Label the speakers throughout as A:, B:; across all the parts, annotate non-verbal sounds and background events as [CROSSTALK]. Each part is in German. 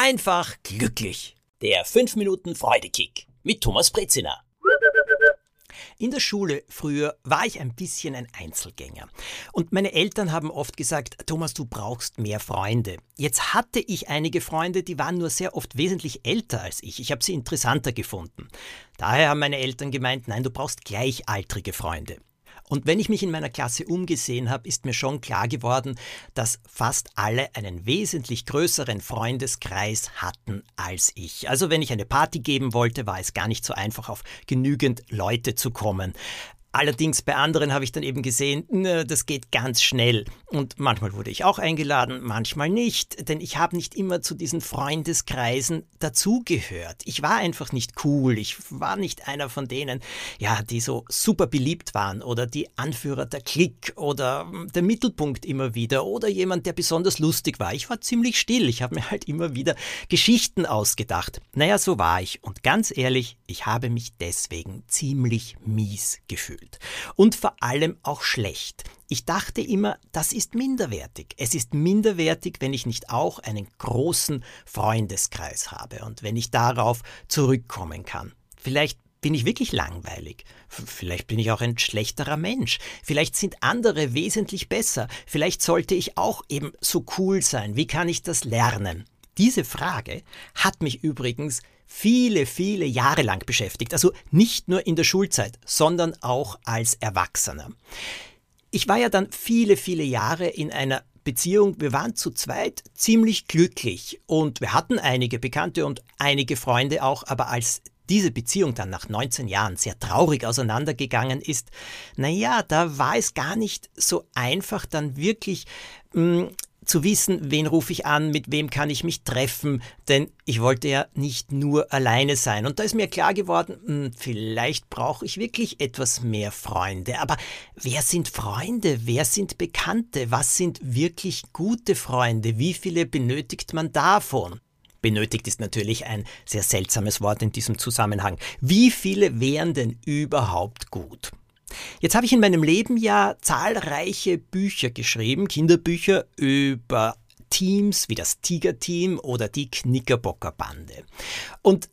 A: einfach glücklich. Der 5 Minuten Freudekick mit Thomas Brezina. In der Schule früher war ich ein bisschen ein Einzelgänger. Und meine Eltern haben oft gesagt, Thomas, du brauchst mehr Freunde. Jetzt hatte ich einige Freunde, die waren nur sehr oft wesentlich älter als ich. Ich habe sie interessanter gefunden. Daher haben meine Eltern gemeint, nein, du brauchst gleichaltrige Freunde. Und wenn ich mich in meiner Klasse umgesehen habe, ist mir schon klar geworden, dass fast alle einen wesentlich größeren Freundeskreis hatten als ich. Also wenn ich eine Party geben wollte, war es gar nicht so einfach, auf genügend Leute zu kommen. Allerdings bei anderen habe ich dann eben gesehen, das geht ganz schnell. Und manchmal wurde ich auch eingeladen, manchmal nicht, denn ich habe nicht immer zu diesen Freundeskreisen dazugehört. Ich war einfach nicht cool, ich war nicht einer von denen, ja, die so super beliebt waren oder die Anführer der Klick oder der Mittelpunkt immer wieder oder jemand, der besonders lustig war. Ich war ziemlich still, ich habe mir halt immer wieder Geschichten ausgedacht. Naja, so war ich. Und ganz ehrlich, ich habe mich deswegen ziemlich mies gefühlt gefühlt. Und vor allem auch schlecht. Ich dachte immer, das ist minderwertig. Es ist minderwertig, wenn ich nicht auch einen großen Freundeskreis habe und wenn ich darauf zurückkommen kann. Vielleicht bin ich wirklich langweilig. Vielleicht bin ich auch ein schlechterer Mensch. Vielleicht sind andere wesentlich besser. Vielleicht sollte ich auch eben so cool sein. Wie kann ich das lernen? Diese Frage hat mich übrigens viele, viele Jahre lang beschäftigt. Also nicht nur in der Schulzeit, sondern auch als Erwachsener. Ich war ja dann viele, viele Jahre in einer Beziehung. Wir waren zu zweit ziemlich glücklich und wir hatten einige Bekannte und einige Freunde auch, aber als diese Beziehung dann nach 19 Jahren sehr traurig auseinandergegangen ist, naja, da war es gar nicht so einfach, dann wirklich mh, hm, zu wissen, wen rufe ich an, mit wem kann ich mich treffen, denn ich wollte ja nicht nur alleine sein. Und da ist mir klar geworden, hm, vielleicht brauche ich wirklich etwas mehr Freunde. Aber wer sind Freunde? Wer sind Bekannte? Was sind wirklich gute Freunde? Wie viele benötigt man davon? Benötigt ist natürlich ein sehr seltsames Wort in diesem Zusammenhang. Wie viele wären denn überhaupt gut? Jetzt habe ich in meinem Leben ja zahlreiche Bücher geschrieben, Kinderbücher über Teams wie das Tiger-Team oder die Knickerbocker-Bande. Und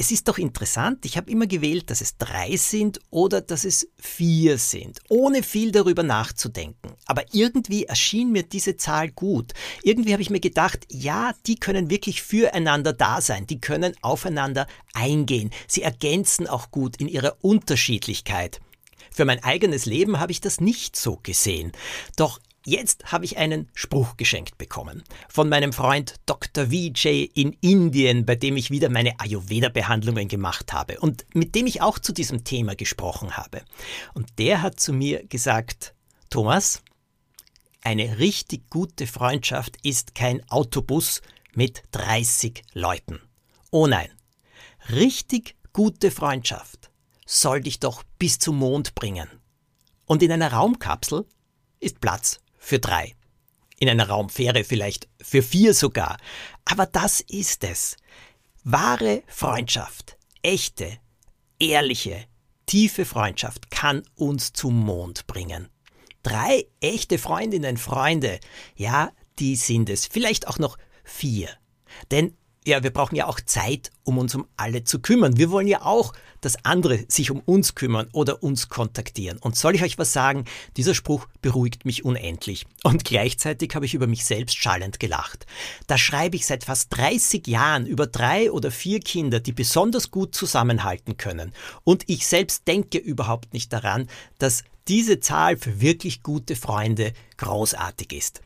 A: es ist doch interessant, ich habe immer gewählt, dass es drei sind oder dass es vier sind, ohne viel darüber nachzudenken. Aber irgendwie erschien mir diese Zahl gut. Irgendwie habe ich mir gedacht, ja, die können wirklich füreinander da sein, die können aufeinander eingehen, sie ergänzen auch gut in ihrer Unterschiedlichkeit. Für mein eigenes Leben habe ich das nicht so gesehen. Doch Jetzt habe ich einen Spruch geschenkt bekommen von meinem Freund Dr. Vijay in Indien, bei dem ich wieder meine Ayurveda-Behandlungen gemacht habe und mit dem ich auch zu diesem Thema gesprochen habe. Und der hat zu mir gesagt, Thomas, eine richtig gute Freundschaft ist kein Autobus mit 30 Leuten. Oh nein, richtig gute Freundschaft soll dich doch bis zum Mond bringen. Und in einer Raumkapsel ist Platz für drei. In einer Raumfähre vielleicht für vier sogar. Aber das ist es. Wahre Freundschaft, echte, ehrliche, tiefe Freundschaft kann uns zum Mond bringen. Drei echte Freundinnen, Freunde, ja, die sind es. Vielleicht auch noch vier. Denn ja, wir brauchen ja auch Zeit, um uns um alle zu kümmern. Wir wollen ja auch, dass andere sich um uns kümmern oder uns kontaktieren. Und soll ich euch was sagen? Dieser Spruch beruhigt mich unendlich. Und gleichzeitig habe ich über mich selbst schallend gelacht. Da schreibe ich seit fast 30 Jahren über drei oder vier Kinder, die besonders gut zusammenhalten können. Und ich selbst denke überhaupt nicht daran, dass diese Zahl für wirklich gute Freunde großartig ist.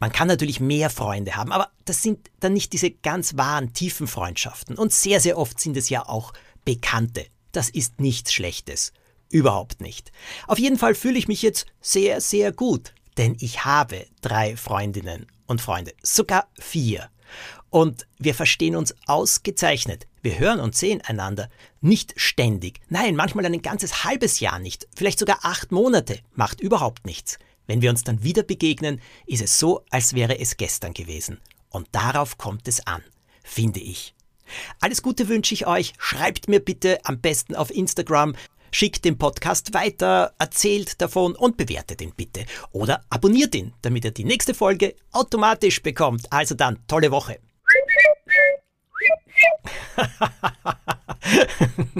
A: Man kann natürlich mehr Freunde haben, aber das sind dann nicht diese ganz wahren, tiefen Freundschaften. Und sehr, sehr oft sind es ja auch Bekannte. Das ist nichts Schlechtes. Überhaupt nicht. Auf jeden Fall fühle ich mich jetzt sehr, sehr gut, denn ich habe drei Freundinnen und Freunde, sogar vier. Und wir verstehen uns ausgezeichnet. Wir hören und sehen einander nicht ständig. Nein, manchmal ein ganzes halbes Jahr nicht. Vielleicht sogar acht Monate. Macht überhaupt nichts. Wenn wir uns dann wieder begegnen, ist es so, als wäre es gestern gewesen. Und darauf kommt es an, finde ich. Alles Gute wünsche ich euch. Schreibt mir bitte am besten auf Instagram. Schickt den Podcast weiter, erzählt davon und bewertet ihn bitte. Oder abonniert ihn, damit er die nächste Folge automatisch bekommt. Also dann, tolle Woche. [LAUGHS]